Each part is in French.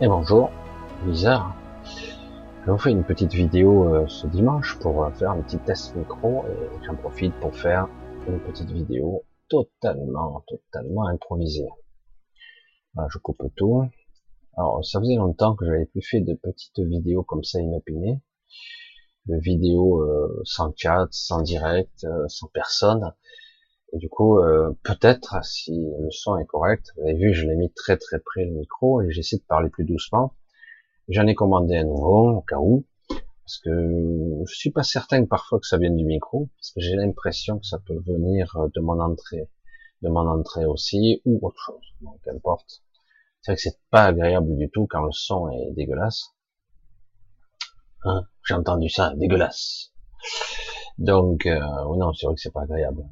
Et bonjour, bizarre. Je vous fais une petite vidéo euh, ce dimanche pour euh, faire un petit test micro et j'en profite pour faire une petite vidéo totalement, totalement improvisée. Je coupe tout. Alors, ça faisait longtemps que j'avais plus fait de petites vidéos comme ça inopinées, de vidéos euh, sans chat, sans direct, sans personne. Et du coup, euh, peut-être, si le son est correct, vous avez vu, je l'ai mis très très près le micro et j'essaie de parler plus doucement. J'en ai commandé un nouveau, au cas où, parce que je suis pas certain parfois que ça vienne du micro, parce que j'ai l'impression que ça peut venir de mon entrée, de mon entrée aussi, ou autre chose, donc qu'importe. C'est vrai que c'est pas agréable du tout quand le son est dégueulasse. Hein j'ai entendu ça, dégueulasse. Donc, euh, non, c'est vrai que c'est pas agréable.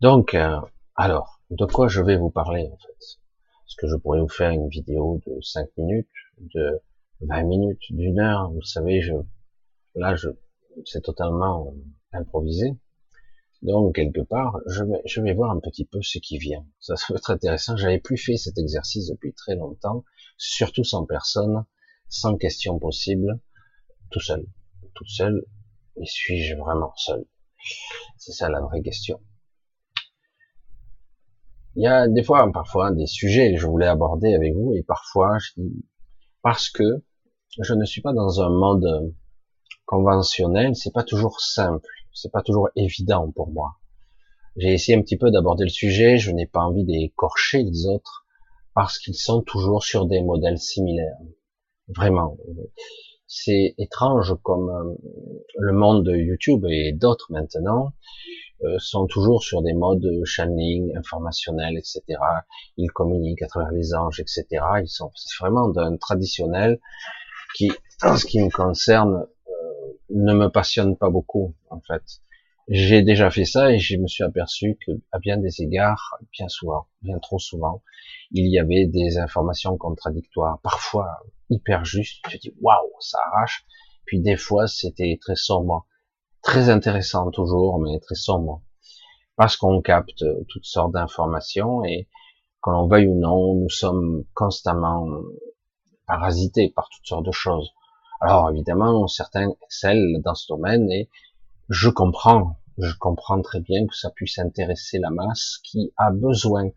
Donc, euh, alors, de quoi je vais vous parler en fait? Est-ce que je pourrais vous faire une vidéo de 5 minutes, de 20 minutes, d'une heure Vous savez, je, là, je, c'est totalement improvisé. Donc, quelque part, je vais, voir un petit peu ce qui vient. Ça, ça va être intéressant. J'avais plus fait cet exercice depuis très longtemps, surtout sans personne, sans question possible, tout seul. Tout seul, mais suis-je vraiment seul? C'est ça la vraie question. Il y a des fois, parfois, des sujets que je voulais aborder avec vous, et parfois, je dis, parce que je ne suis pas dans un mode conventionnel, c'est pas toujours simple, c'est pas toujours évident pour moi. J'ai essayé un petit peu d'aborder le sujet, je n'ai pas envie d'écorcher les autres, parce qu'ils sont toujours sur des modèles similaires. Vraiment. C'est étrange comme euh, le monde de YouTube et d'autres maintenant sont toujours sur des modes channeling, informationnel, etc. Ils communiquent à travers les anges, etc. Ils sont vraiment d'un traditionnel qui, en ce qui me concerne, euh, ne me passionne pas beaucoup, en fait. J'ai déjà fait ça et je me suis aperçu que, à bien des égards, bien souvent, bien trop souvent, il y avait des informations contradictoires, parfois hyper justes. Je dis waouh, ça arrache. Puis des fois, c'était très sombre très intéressant toujours, mais très sombre, parce qu'on capte toutes sortes d'informations et qu'on l'on veuille ou non, nous sommes constamment parasités par toutes sortes de choses. Alors évidemment, certains excellent dans ce domaine et je comprends, je comprends très bien que ça puisse intéresser la masse qui a besoin,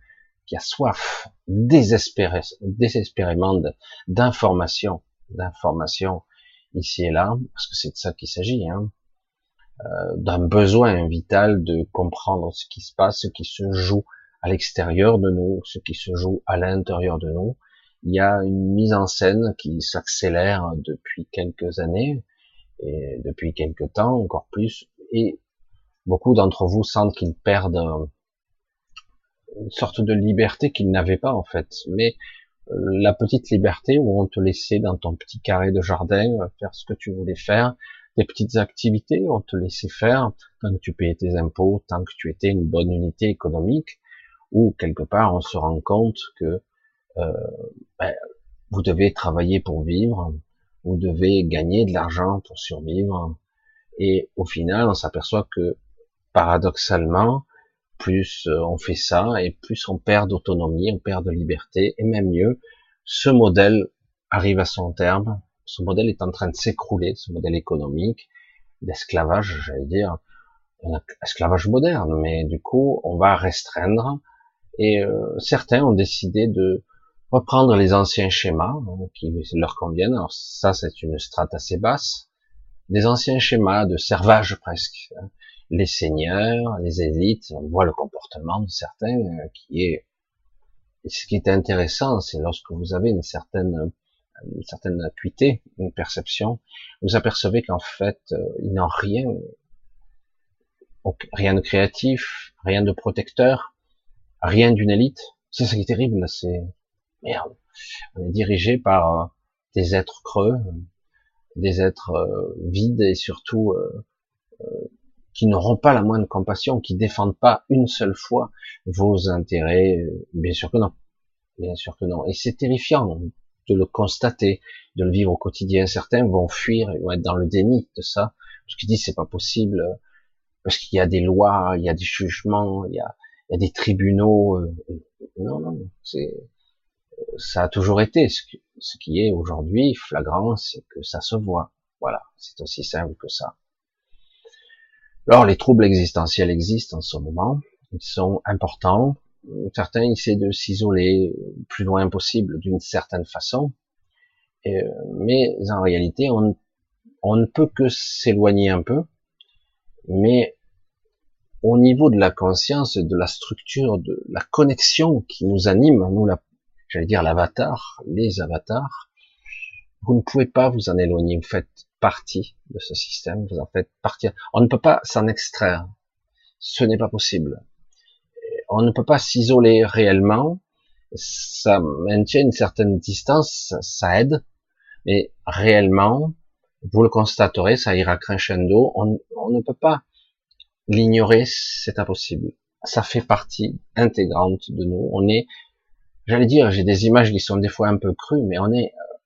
qui a soif, désespéré, désespérément d'informations, d'informations ici et là, parce que c'est de ça qu'il s'agit. Hein. Euh, d'un besoin vital de comprendre ce qui se passe, ce qui se joue à l'extérieur de nous, ce qui se joue à l'intérieur de nous. Il y a une mise en scène qui s'accélère depuis quelques années et depuis quelques temps encore plus et beaucoup d'entre vous sentent qu'ils perdent une sorte de liberté qu'ils n'avaient pas en fait. Mais euh, la petite liberté où on te laissait dans ton petit carré de jardin faire ce que tu voulais faire, des petites activités, on te laissait faire tant que tu payais tes impôts, tant que tu étais une bonne unité économique, ou quelque part on se rend compte que euh, ben, vous devez travailler pour vivre, vous devez gagner de l'argent pour survivre, et au final on s'aperçoit que paradoxalement, plus euh, on fait ça, et plus on perd d'autonomie, on perd de liberté, et même mieux, ce modèle arrive à son terme, ce modèle est en train de s'écrouler, ce modèle économique, d'esclavage, j'allais dire, esclavage moderne, mais du coup, on va restreindre, et euh, certains ont décidé de reprendre les anciens schémas hein, qui leur conviennent. Alors ça, c'est une strate assez basse, des anciens schémas de servage presque. Hein. Les seigneurs, les élites, on voit le comportement de certains euh, qui est. Ce qui est intéressant, c'est lorsque vous avez une certaine une certaine acuité, une perception, vous apercevez qu'en fait, euh, ils n'ont rien, rien de créatif, rien de protecteur, rien d'une élite. C'est ça qui est terrible, c'est merde. On est dirigé par euh, des êtres creux, des êtres euh, vides et surtout qui n'auront pas la moindre compassion, qui défendent pas une seule fois vos intérêts. Bien sûr que non. Bien sûr que non. Et c'est terrifiant de le constater, de le vivre au quotidien. Certains vont fuir, et vont être dans le déni de ça, parce qu'ils disent c'est pas possible, parce qu'il y a des lois, il y a des jugements, il y a, il y a des tribunaux. Euh, non, non, c'est ça a toujours été. Ce qui est aujourd'hui flagrant, c'est que ça se voit. Voilà, c'est aussi simple que ça. Alors les troubles existentiels existent en ce moment, ils sont importants. Certains essaient de s'isoler le plus loin possible d'une certaine façon, mais en réalité on, ne peut que s'éloigner un peu, mais au niveau de la conscience, de la structure, de la connexion qui nous anime, nous, la, j'allais dire l'avatar, les avatars, vous ne pouvez pas vous en éloigner. Vous faites partie de ce système, vous en faites partie. On ne peut pas s'en extraire. Ce n'est pas possible. On ne peut pas s'isoler réellement. Ça maintient une certaine distance, ça aide, mais réellement, vous le constaterez, ça ira crescendo. On, ne peut pas L'ignorer, c'est impossible. Ça fait partie intégrante de nous. On est, j'allais dire, j'ai des images qui sont des fois un peu crues, mais on est, euh,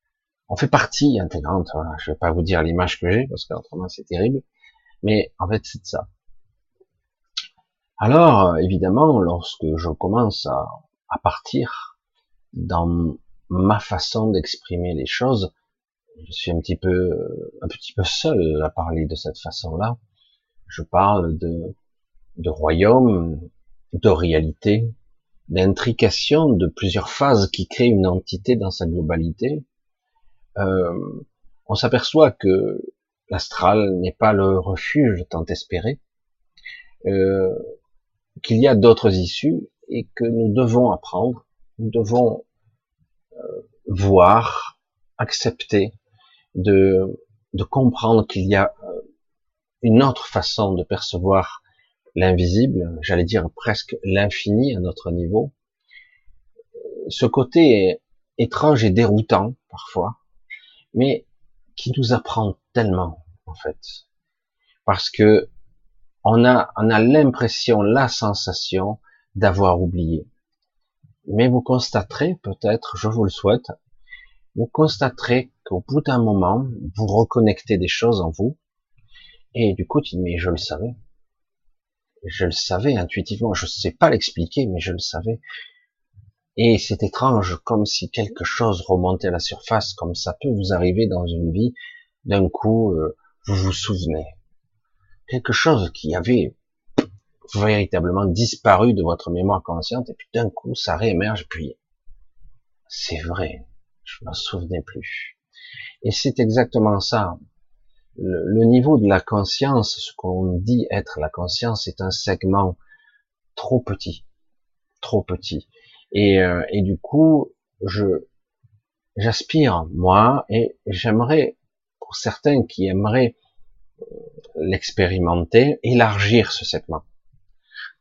on fait partie intégrante. Voilà. Je vais pas vous dire l'image que j'ai parce qu'autrement c'est terrible, mais en fait c'est ça. Alors, évidemment, lorsque je commence à, partir dans ma façon d'exprimer les choses, je suis un petit peu, un petit peu seul à parler de cette façon-là. Je parle de, de royaume, de réalité, d'intrication de plusieurs phases qui créent une entité dans sa globalité. Euh, on s'aperçoit que l'astral n'est pas le refuge tant espéré, euh, qu'il y a d'autres issues et que nous devons apprendre, nous devons euh, voir, accepter, de, de comprendre qu'il y a une autre façon de percevoir l'invisible, j'allais dire presque l'infini à notre niveau. Ce côté étrange et déroutant parfois, mais qui nous apprend tellement en fait, parce que on a on a l'impression, la sensation d'avoir oublié. Mais vous constaterez peut-être, je vous le souhaite, vous constaterez qu'au bout d'un moment, vous reconnectez des choses en vous et du coup, tu dis, mais je le savais. Je le savais intuitivement. Je ne sais pas l'expliquer, mais je le savais. Et c'est étrange, comme si quelque chose remontait à la surface, comme ça peut vous arriver dans une vie. D'un coup, euh, vous vous souvenez. Quelque chose qui avait véritablement disparu de votre mémoire consciente, et puis d'un coup, ça réémerge, puis c'est vrai, je m'en souvenais plus. Et c'est exactement ça le, niveau de la conscience, ce qu'on dit être la conscience, est un segment trop petit, trop petit. Et, euh, et du coup, je j'aspire moi et j'aimerais pour certains qui aimeraient euh, l'expérimenter, élargir ce segment.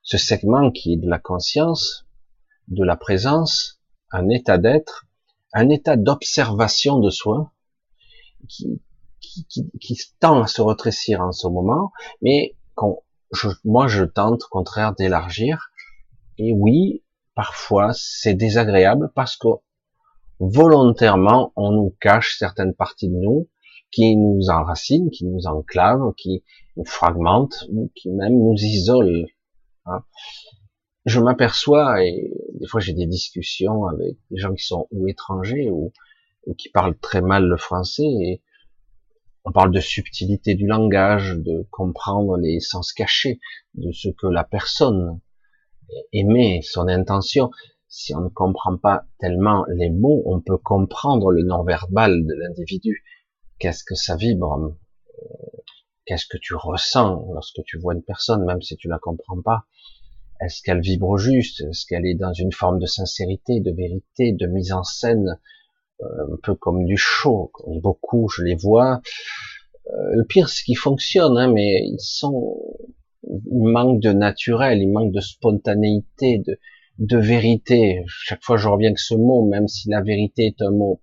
Ce segment qui est de la conscience, de la présence, un état d'être, un état d'observation de soi, qui, qui, qui, tend à se rétrécir en ce moment, mais je, moi je tente au contraire d'élargir. Et oui, parfois c'est désagréable parce que volontairement on nous cache certaines parties de nous qui nous enracinent, qui nous enclavent, qui nous fragmentent ou qui même nous isolent. Hein. Je m'aperçois et des fois j'ai des discussions avec des gens qui sont ou étrangers ou, ou qui parlent très mal le français et on parle de subtilité du langage, de comprendre les sens cachés de ce que la personne aimait, son intention. Si on ne comprend pas tellement les mots, on peut comprendre le non-verbal de l'individu. Qu'est-ce que ça vibre Qu'est-ce que tu ressens lorsque tu vois une personne, même si tu la comprends pas? Est-ce qu'elle vibre juste? Est-ce qu'elle est dans une forme de sincérité, de vérité, de mise en scène un peu comme du show? Beaucoup, je les vois. Euh, le pire, c'est qu'ils fonctionnent, hein, mais ils sont, ils manquent de naturel, ils manquent de spontanéité, de, de vérité. Chaque fois, je reviens que ce mot, même si la vérité est un mot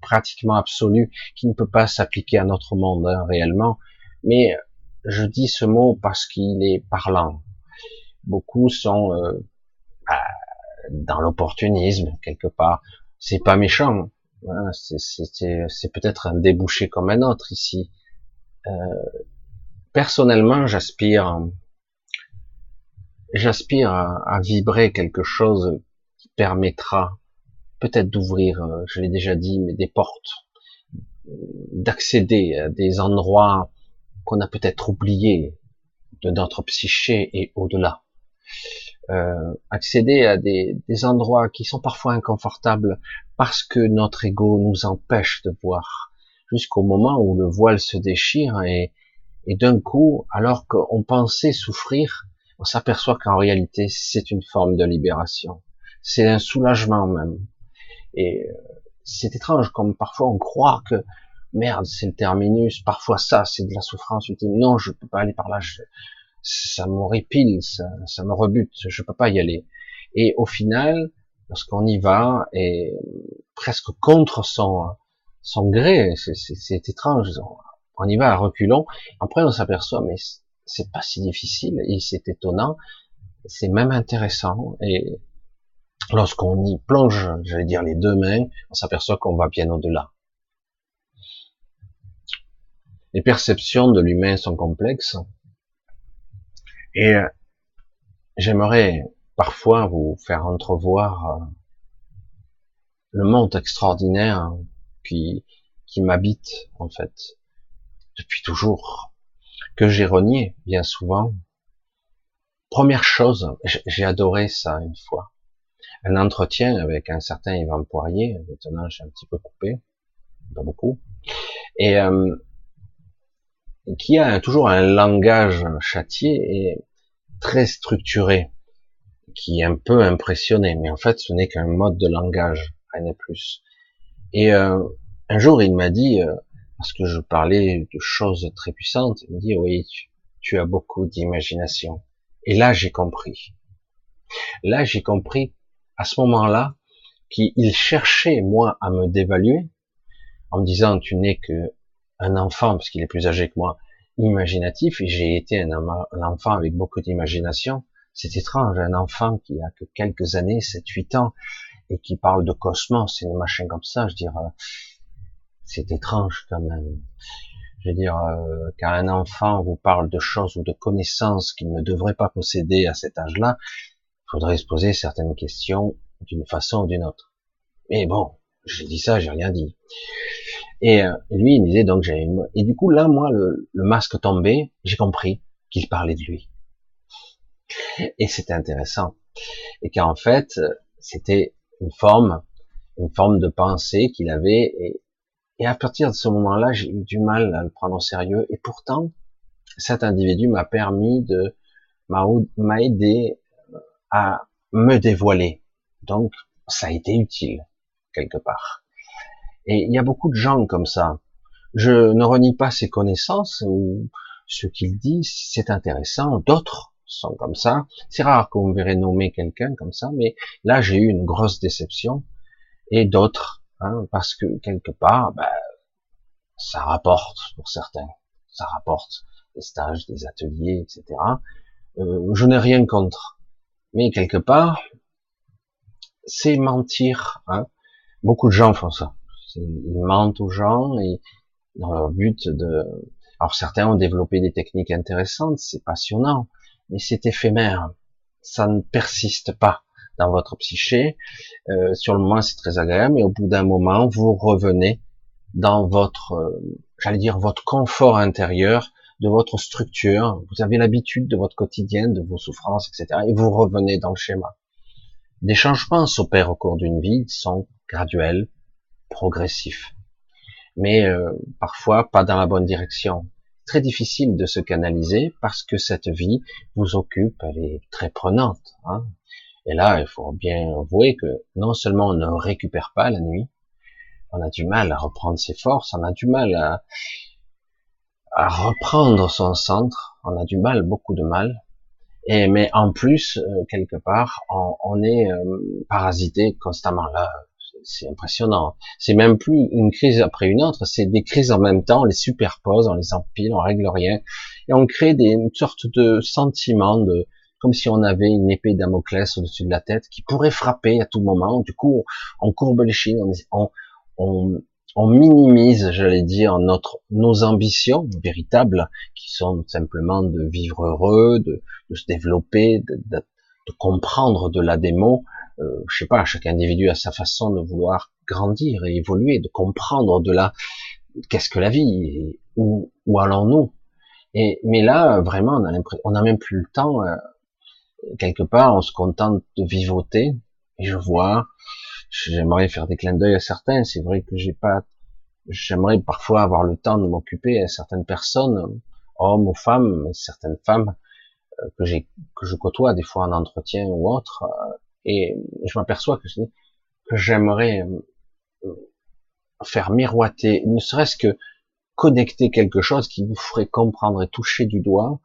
pratiquement absolu, qui ne peut pas s'appliquer à notre monde hein, réellement. Mais je dis ce mot parce qu'il est parlant. Beaucoup sont euh, bah, dans l'opportunisme quelque part. C'est pas méchant, c'est peut-être un débouché comme un autre ici. Euh, personnellement, j'aspire, j'aspire à, vibrer quelque chose qui permettra peut-être d'ouvrir, euh, je l'ai déjà dit, mais des portes, d'accéder à des endroits qu'on a peut-être oubliés de notre psyché et au-delà. Euh, accéder à des, des, endroits qui sont parfois inconfortables parce que notre ego nous empêche de voir jusqu'au moment où le voile se déchire et, et d'un coup, alors qu'on pensait souffrir, on s'aperçoit qu'en réalité c'est une forme de libération. C'est un soulagement même. Et euh, c'est étrange comme parfois on croit que merde c'est le terminus, parfois ça c'est de la souffrance ultime. Non, je peux pas aller par là. Je, ça m'horripile, ça, ça me rebute, je peux pas y aller. Et au final, lorsqu'on y va, et presque contre son, son gré, c'est étrange, on y va à reculons, après on s'aperçoit, mais c'est pas si difficile, et c'est étonnant, c'est même intéressant, et lorsqu'on y plonge, j'allais dire les deux mains, on s'aperçoit qu'on va bien au-delà. Les perceptions de l'humain sont complexes, et euh, j'aimerais parfois vous faire entrevoir euh, le monde extraordinaire qui, qui m'habite en fait depuis toujours, que j'ai renié bien souvent. Première chose, j'ai adoré ça une fois. Un entretien avec un certain Yvan Poirier, maintenant j'ai un petit peu coupé, pas beaucoup, et euh, qui a toujours un langage châtié et très structuré, qui est un peu impressionné, mais en fait ce n'est qu'un mode de langage, rien de plus. Et euh, un jour il m'a dit, euh, parce que je parlais de choses très puissantes, il me dit oui, tu, tu as beaucoup d'imagination. Et là j'ai compris. Là j'ai compris à ce moment-là qu'il cherchait moi à me dévaluer en me disant tu n'es que un enfant, parce qu'il est plus âgé que moi, imaginatif, et j'ai été un, enfant avec beaucoup d'imagination. C'est étrange, un enfant qui a que quelques années, 7-8 ans, et qui parle de cosmos, c'est une machine comme ça, je veux dire, euh, c'est étrange quand même. Je veux dire, euh, quand un enfant vous parle de choses ou de connaissances qu'il ne devrait pas posséder à cet âge-là, faudrait se poser certaines questions d'une façon ou d'une autre. Mais bon, j'ai dit ça, j'ai rien dit. Et euh, lui, il disait donc j'ai une... Et du coup, là, moi, le, masque tombé, j'ai compris qu'il parlait de lui. Et c'était intéressant. Et qu'en fait, c'était une forme, une forme de pensée qu'il avait. Et, et à partir de ce moment-là, j'ai eu du mal à le prendre au sérieux. Et pourtant, cet individu m'a permis de, m'a aidé à me dévoiler. Donc, ça a été utile, quelque part. Et il y a beaucoup de gens comme ça. Je ne renie pas ses connaissances ou ce qu'il dit, c'est intéressant. D'autres sont comme ça. C'est rare qu'on me verrait nommer quelqu'un comme ça, mais là j'ai eu une grosse déception. Et d'autres, hein, parce que quelque part, ben, ça rapporte pour certains. Ça rapporte des stages, des ateliers, etc. Euh, je n'ai rien contre. Mais quelque part, c'est mentir. Hein. Beaucoup de gens font ça ils mentent aux gens et dans leur but de. Alors certains ont développé des techniques intéressantes, c'est passionnant, mais c'est éphémère. Ça ne persiste pas dans votre psyché. Euh, sur le moment, c'est très agréable, mais au bout d'un moment, vous revenez dans votre, euh, j'allais dire, votre confort intérieur, de votre structure. Vous avez l'habitude de votre quotidien, de vos souffrances, etc. Et vous revenez dans le schéma. Des changements s'opèrent au cours d'une vie, sont graduels, progressif, mais euh, parfois pas dans la bonne direction. Très difficile de se canaliser parce que cette vie vous occupe, elle est très prenante. Hein. Et là, il faut bien avouer que non seulement on ne récupère pas la nuit, on a du mal à reprendre ses forces, on a du mal à, à reprendre son centre, on a du mal, beaucoup de mal. Et mais en plus, euh, quelque part, on, on est euh, parasité constamment là c'est impressionnant. C'est même plus une crise après une autre, c'est des crises en même temps, on les superpose, on les empile, on règle rien, et on crée des, une sorte de sentiment de, comme si on avait une épée Damoclès au-dessus de la tête qui pourrait frapper à tout moment. Du coup, on courbe les chines, on, on, on minimise, j'allais dire, notre, nos ambitions véritables, qui sont simplement de vivre heureux, de, de se développer, de, de, de comprendre de la démo, euh, je sais pas, chaque individu a sa façon de vouloir grandir et évoluer, de comprendre de là qu'est-ce que la vie, où, où allons-nous. Et mais là, vraiment, on a on n'a même plus le temps. Euh, quelque part, on se contente de vivoter. Et je vois, j'aimerais faire des clins d'œil à certains. C'est vrai que j'ai pas, j'aimerais parfois avoir le temps de m'occuper à certaines personnes, hommes ou femmes, certaines femmes euh, que j'ai, que je côtoie des fois en entretien ou autre. Euh, et je m'aperçois que, que j'aimerais faire miroiter, ne serait-ce que connecter quelque chose qui vous ferait comprendre et toucher du doigt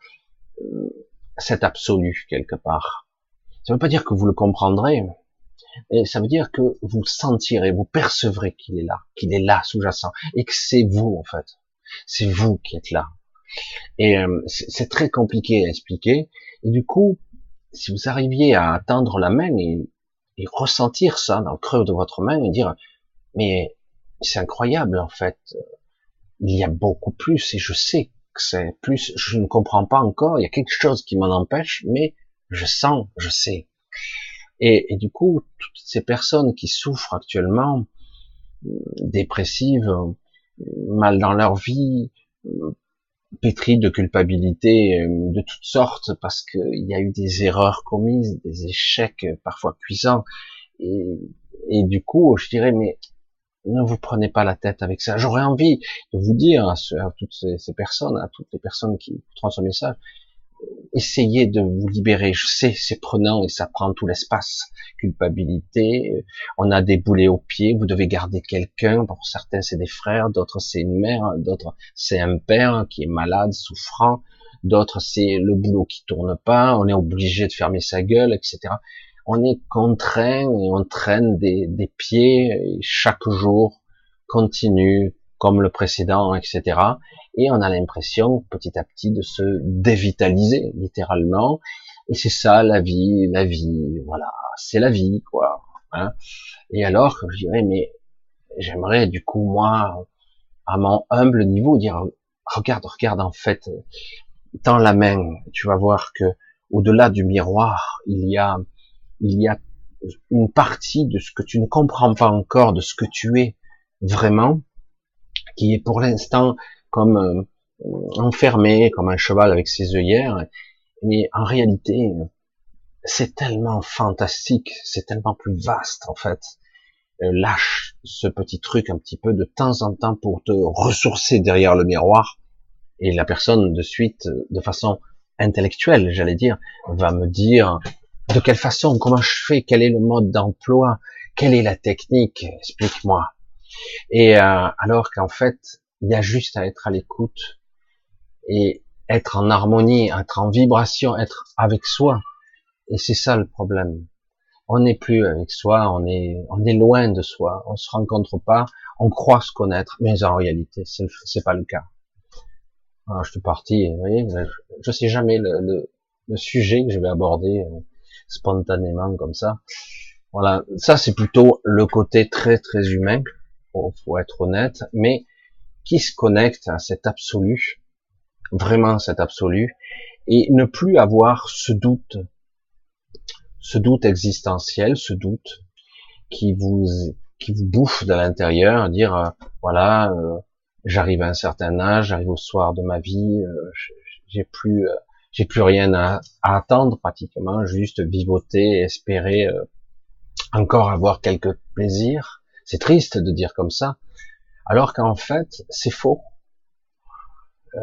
euh, cet absolu quelque part. Ça ne veut pas dire que vous le comprendrez, mais ça veut dire que vous sentirez, vous percevrez qu'il est là, qu'il est là sous-jacent, et que c'est vous en fait. C'est vous qui êtes là. Et euh, c'est très compliqué à expliquer. Et du coup, si vous arriviez à tendre la main et, et ressentir ça dans le creux de votre main et dire, mais c'est incroyable en fait, il y a beaucoup plus et je sais que c'est plus, je ne comprends pas encore, il y a quelque chose qui m'en empêche, mais je sens, je sais. Et, du coup, toutes ces personnes qui souffrent actuellement, euh, dépressives, euh, mal dans leur vie, euh, pétries de culpabilité de toutes sortes parce qu'il y a eu des erreurs commises, des échecs parfois cuisants. Et, et du coup, je dirais, mais ne vous prenez pas la tête avec ça. J'aurais envie de vous dire à, toutes ces, personnes, à toutes les personnes qui transmettent ce message, essayez de vous libérer. Je sais, c'est prenant et ça prend tout l'espace. Culpabilité, on a des boulets aux pieds, vous devez garder quelqu'un. Pour certains, c'est des frères, d'autres, c'est une mère, d'autres, c'est un père qui est malade, souffrant. D'autres, c'est le boulot qui tourne pas, on est obligé de fermer sa gueule, etc on est contraint et on traîne des, pieds et chaque jour continue comme le précédent, etc. Et on a l'impression petit à petit de se dévitaliser littéralement. Et c'est ça la vie, la vie, voilà, c'est la vie, quoi. Hein. Et alors, je dirais, mais j'aimerais du coup moi, à mon humble niveau, dire, regarde, regarde en fait, tends la main, tu vas voir que au-delà du miroir, il y a il y a une partie de ce que tu ne comprends pas encore, de ce que tu es vraiment, qui est pour l'instant comme euh, enfermé, comme un cheval avec ses œillères, mais en réalité, c'est tellement fantastique, c'est tellement plus vaste en fait. Euh, lâche ce petit truc un petit peu de temps en temps pour te ressourcer derrière le miroir, et la personne de suite, de façon intellectuelle, j'allais dire, va me dire de quelle façon Comment je fais Quel est le mode d'emploi Quelle est la technique Explique-moi. Et euh, alors qu'en fait, il y a juste à être à l'écoute et être en harmonie, être en vibration, être avec soi. Et c'est ça le problème. On n'est plus avec soi, on est, on est loin de soi, on se rencontre pas, on croit se connaître, mais en réalité, c'est pas le cas. Alors, je suis parti, vous voyez, je sais jamais le, le, le sujet que je vais aborder. Euh, spontanément comme ça. Voilà, ça c'est plutôt le côté très très humain, faut, faut être honnête, mais qui se connecte à cet absolu, vraiment cet absolu, et ne plus avoir ce doute, ce doute existentiel, ce doute qui vous qui vous bouffe de l'intérieur, dire euh, voilà, euh, j'arrive à un certain âge, j'arrive au soir de ma vie, euh, j'ai plus j'ai plus rien à, attendre pratiquement, juste vivoter, espérer encore avoir quelques plaisirs. C'est triste de dire comme ça, alors qu'en fait c'est faux. Euh,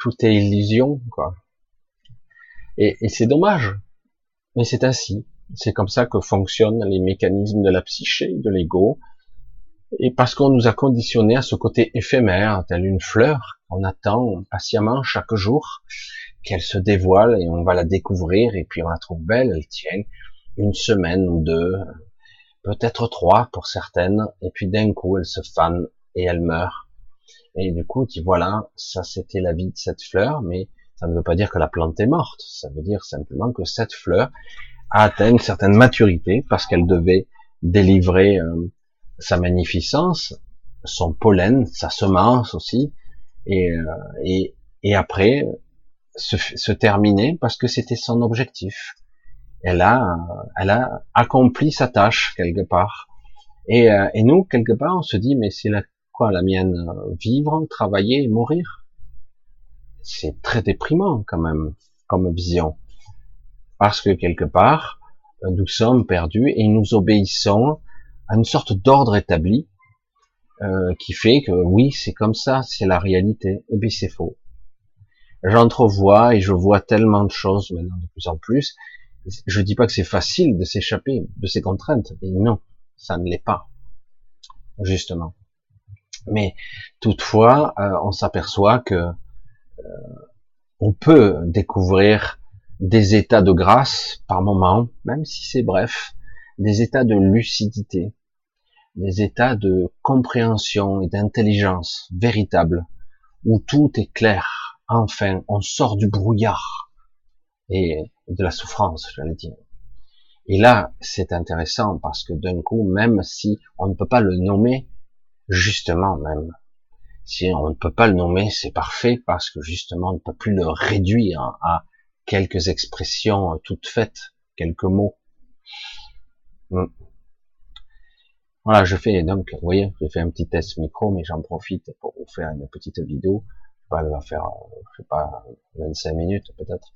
tout est illusion, quoi. Et, c'est dommage, mais c'est ainsi. C'est comme ça que fonctionnent les mécanismes de la psyché, de l'ego, et parce qu'on nous a conditionné à ce côté éphémère, tel une fleur qu'on attend patiemment chaque jour, qu'elle se dévoile et on va la découvrir et puis on la trouve belle, elle tient une semaine ou deux, peut-être trois pour certaines, et puis d'un coup elle se fane et elle meurt. Et du coup, tu voilà, ça c'était la vie de cette fleur, mais ça ne veut pas dire que la plante est morte, ça veut dire simplement que cette fleur a atteint une certaine maturité parce qu'elle devait délivrer euh, sa magnificence, son pollen, sa semence aussi, et, euh, après se terminer parce que c'était son objectif. Elle a, elle a accompli sa tâche quelque part. Et, euh, et nous, quelque part, on se dit, mais c'est la, quoi la mienne Vivre, travailler, mourir? C'est très déprimant quand même comme vision. Parce que quelque part, nous sommes perdus et nous obéissons à une sorte d'ordre établi euh, qui fait que oui, c'est comme ça, c'est la réalité. Et bien c'est faux. J'entrevois et je vois tellement de choses maintenant de plus en plus. Je dis pas que c'est facile de s'échapper de ces contraintes. Et non, ça ne l'est pas, justement. Mais toutefois, euh, on s'aperçoit que euh, on peut découvrir des états de grâce par moment, même si c'est bref, des états de lucidité, des états de compréhension et d'intelligence véritable, où tout est clair. Enfin, on sort du brouillard et de la souffrance, j'allais dire. Et là, c'est intéressant parce que d'un coup, même si on ne peut pas le nommer, justement même, si on ne peut pas le nommer, c'est parfait parce que justement, on ne peut plus le réduire à quelques expressions toutes faites, quelques mots. Hmm. Voilà, je fais donc, vous voyez, j'ai fait un petit test micro, mais j'en profite pour vous faire une petite vidéo. Je vais pas faire, je sais pas, 25 minutes peut-être.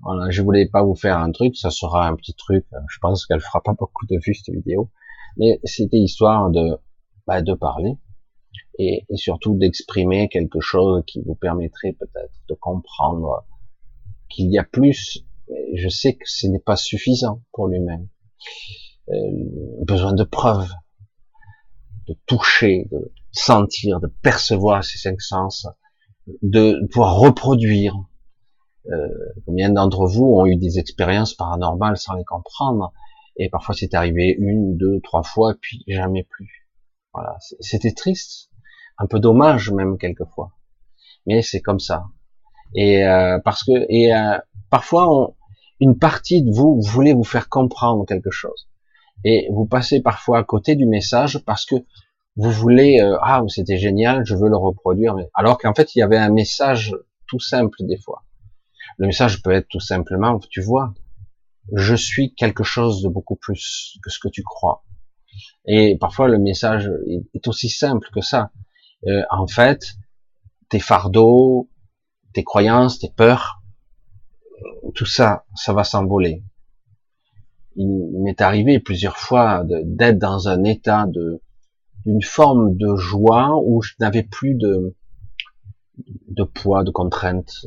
Voilà, je voulais pas vous faire un truc, ça sera un petit truc. Je pense qu'elle fera pas beaucoup de vues cette vidéo, mais c'était histoire de, bah, de parler et, et surtout d'exprimer quelque chose qui vous permettrait peut-être de comprendre qu'il y a plus. Je sais que ce n'est pas suffisant pour lui-même. Euh, besoin de preuves, de toucher, de sentir, de percevoir ces cinq sens, de pouvoir reproduire. Euh, combien d'entre vous ont eu des expériences paranormales sans les comprendre? Et parfois c'est arrivé une, deux, trois fois, puis jamais plus. Voilà, c'était triste, un peu dommage même quelquefois, mais c'est comme ça. Et euh, parce que et euh, parfois une partie de vous voulait vous faire comprendre quelque chose. Et vous passez parfois à côté du message parce que vous voulez euh, ah c'était génial je veux le reproduire alors qu'en fait il y avait un message tout simple des fois le message peut être tout simplement tu vois je suis quelque chose de beaucoup plus que ce que tu crois. Et parfois le message est aussi simple que ça. Euh, en fait tes fardeaux tes croyances tes peurs tout ça ça va s'envoler. Il m'est arrivé plusieurs fois d'être dans un état de d'une forme de joie où je n'avais plus de de poids, de contraintes.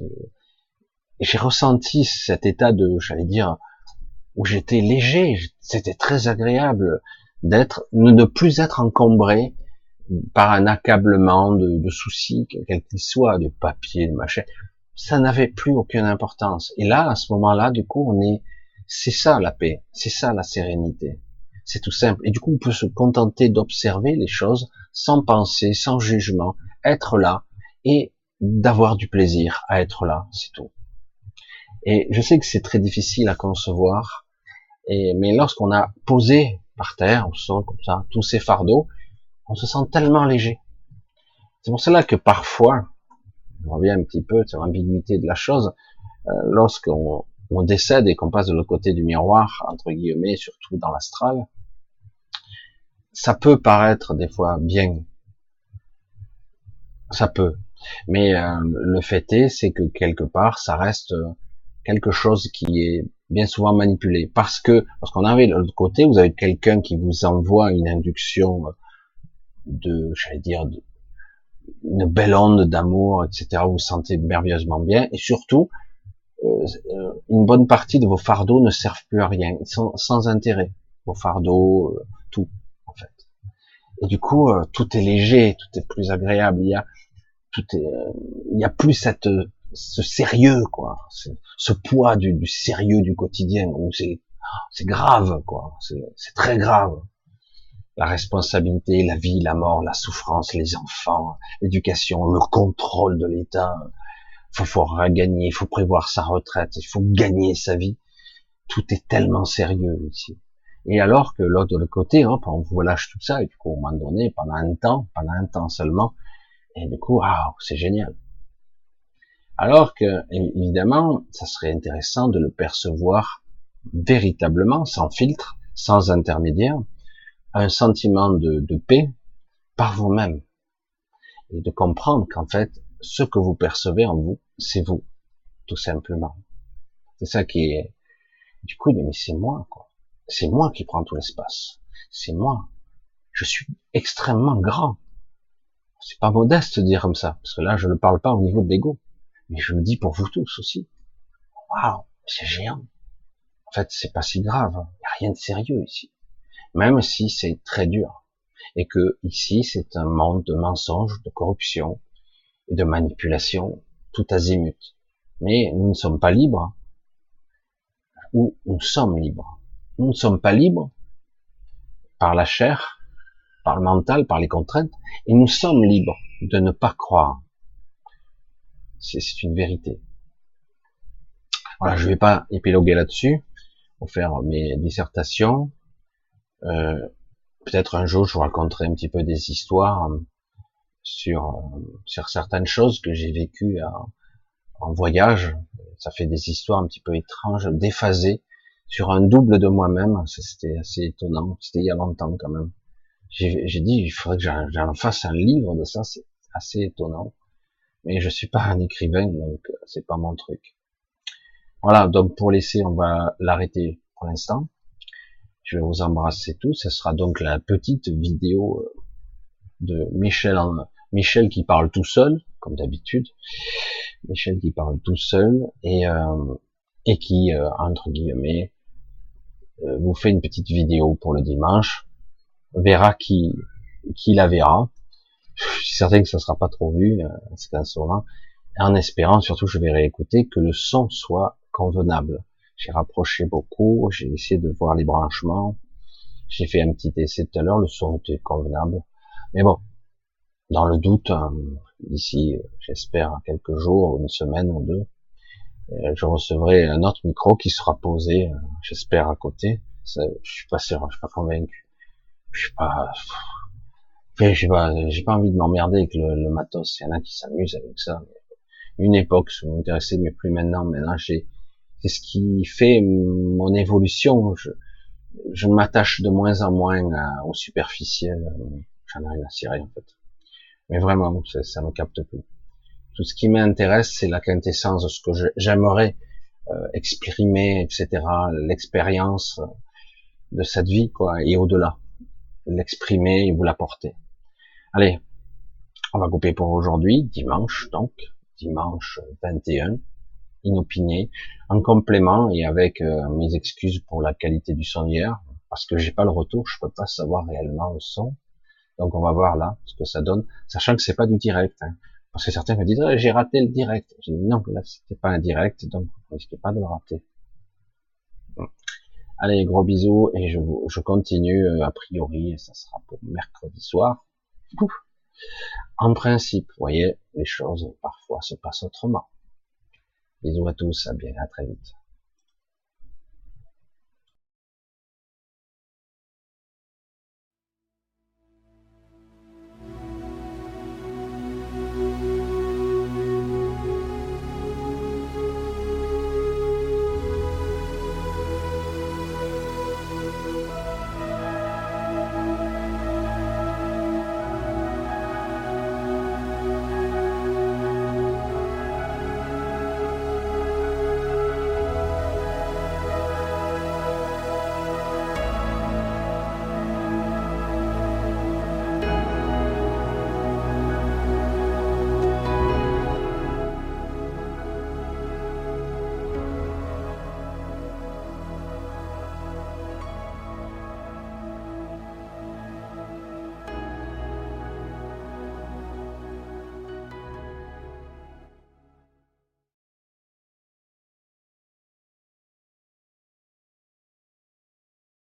J'ai ressenti cet état de, j'allais dire, où j'étais léger. C'était très agréable d'être, ne plus être encombré par un accablement de, de soucis, quel qu'il soit, de papier, de machin. Ça n'avait plus aucune importance. Et là, à ce moment-là, du coup, on est c'est ça la paix, c'est ça la sérénité. C'est tout simple. Et du coup, on peut se contenter d'observer les choses sans penser, sans jugement, être là et d'avoir du plaisir à être là, c'est tout. Et je sais que c'est très difficile à concevoir, et, mais lorsqu'on a posé par terre, on se sent comme ça, tous ces fardeaux, on se sent tellement léger. C'est pour cela que parfois, on revient un petit peu sur l'ambiguïté de la chose, euh, lorsqu'on on décède et qu'on passe de l'autre côté du miroir, entre guillemets, surtout dans l'astral, ça peut paraître des fois bien. Ça peut. Mais euh, le fait est, c'est que quelque part, ça reste quelque chose qui est bien souvent manipulé. Parce que lorsqu'on arrive de l'autre côté, vous avez quelqu'un qui vous envoie une induction de, j'allais dire, une belle onde d'amour, etc. Vous vous sentez merveilleusement bien. Et surtout, euh, une bonne partie de vos fardeaux ne servent plus à rien, ils sont sans intérêt. Vos fardeaux, euh, tout, en fait. Et du coup, euh, tout est léger, tout est plus agréable. Il y a, tout est, il y a plus cette, ce sérieux, quoi, ce poids du, du sérieux du quotidien où c'est, c'est grave, quoi. C'est très grave. La responsabilité, la vie, la mort, la souffrance, les enfants, l'éducation, le contrôle de l'État, faut, faut gagner, faut prévoir sa retraite, il faut gagner sa vie. Tout est tellement sérieux ici. Et alors que l'autre de côté, hop, on vous lâche tout ça, et du coup, au moment donné, pendant un temps, pendant un temps seulement, et du coup, ah, c'est génial. Alors que, évidemment, ça serait intéressant de le percevoir véritablement, sans filtre, sans intermédiaire, un sentiment de, paix par vous-même. Et de comprendre qu'en fait, ce que vous percevez en vous, c'est vous, tout simplement. C'est ça qui est, du coup, mais c'est moi, quoi. C'est moi qui prends tout l'espace. C'est moi. Je suis extrêmement grand. C'est pas modeste de dire comme ça, parce que là, je ne parle pas au niveau de l'ego, mais je le dis pour vous tous aussi. Waouh, c'est géant. En fait, c'est pas si grave. Il n'y a rien de sérieux ici. Même si c'est très dur. Et que ici, c'est un monde de mensonges, de corruption et de manipulation tout azimut. Mais nous ne sommes pas libres. Ou nous sommes libres. Nous ne sommes pas libres par la chair, par le mental, par les contraintes, et nous sommes libres de ne pas croire. C'est une vérité. Voilà, je vais pas épiloguer là-dessus, pour faire mes dissertations. Euh, Peut-être un jour, je vous raconterai un petit peu des histoires euh, sur, euh, sur certaines choses que j'ai vécues en voyage. Ça fait des histoires un petit peu étranges, déphasées, sur un double de moi-même. C'était assez étonnant. C'était il y a longtemps quand même. J'ai dit, il faudrait que j'en fasse un livre de ça. C'est assez étonnant. Mais je suis pas un écrivain, donc euh, c'est pas mon truc. Voilà. Donc pour laisser, on va l'arrêter pour l'instant. Je vais vous embrasser tous. Ce sera donc la petite vidéo euh, de Michel, Michel qui parle tout seul, comme d'habitude. Michel qui parle tout seul et euh, et qui entre guillemets euh, vous fait une petite vidéo pour le dimanche, verra qui, qui la verra. Je suis certain que ça sera pas trop vu, euh, c'est qu'un en espérant surtout, je vais réécouter que le son soit convenable. J'ai rapproché beaucoup, j'ai essayé de voir les branchements, j'ai fait un petit essai tout à l'heure, le son était convenable. Mais bon, dans le doute, hein, d'ici, j'espère, quelques jours, une semaine ou deux, euh, je recevrai un autre micro qui sera posé, euh, j'espère, à côté. je suis pas sûr, je suis pas convaincu. Je suis pas, j'ai pas, j'ai pas envie de m'emmerder avec le, matos. Il y en a qui s'amusent avec ça. Une époque, ça m'intéressait, mais plus maintenant. Maintenant, j'ai, c'est ce qui fait mon évolution. Je, je m'attache de moins en moins au superficiel. J'en ai rien à cirer, en fait. Mais vraiment, ça, ça me capte plus. Tout ce qui m'intéresse, c'est la quintessence de ce que j'aimerais euh, exprimer, etc. L'expérience de cette vie, quoi, et au-delà. L'exprimer et vous l'apporter. Allez, on va couper pour aujourd'hui, dimanche donc, dimanche 21, inopiné, en complément et avec euh, mes excuses pour la qualité du son hier, parce que j'ai pas le retour, je peux pas savoir réellement le son. Donc on va voir là ce que ça donne, sachant que c'est pas du direct. Hein. Parce que certains me disent, ah, j'ai raté le direct. J'ai dit, non, là, c'était pas un direct, donc vous risquez pas de le rater. Allez, gros bisous, et je, je continue, euh, a priori, ça sera pour mercredi soir. En principe, vous voyez, les choses, parfois, se passent autrement. Bisous à tous, à bien, à très vite.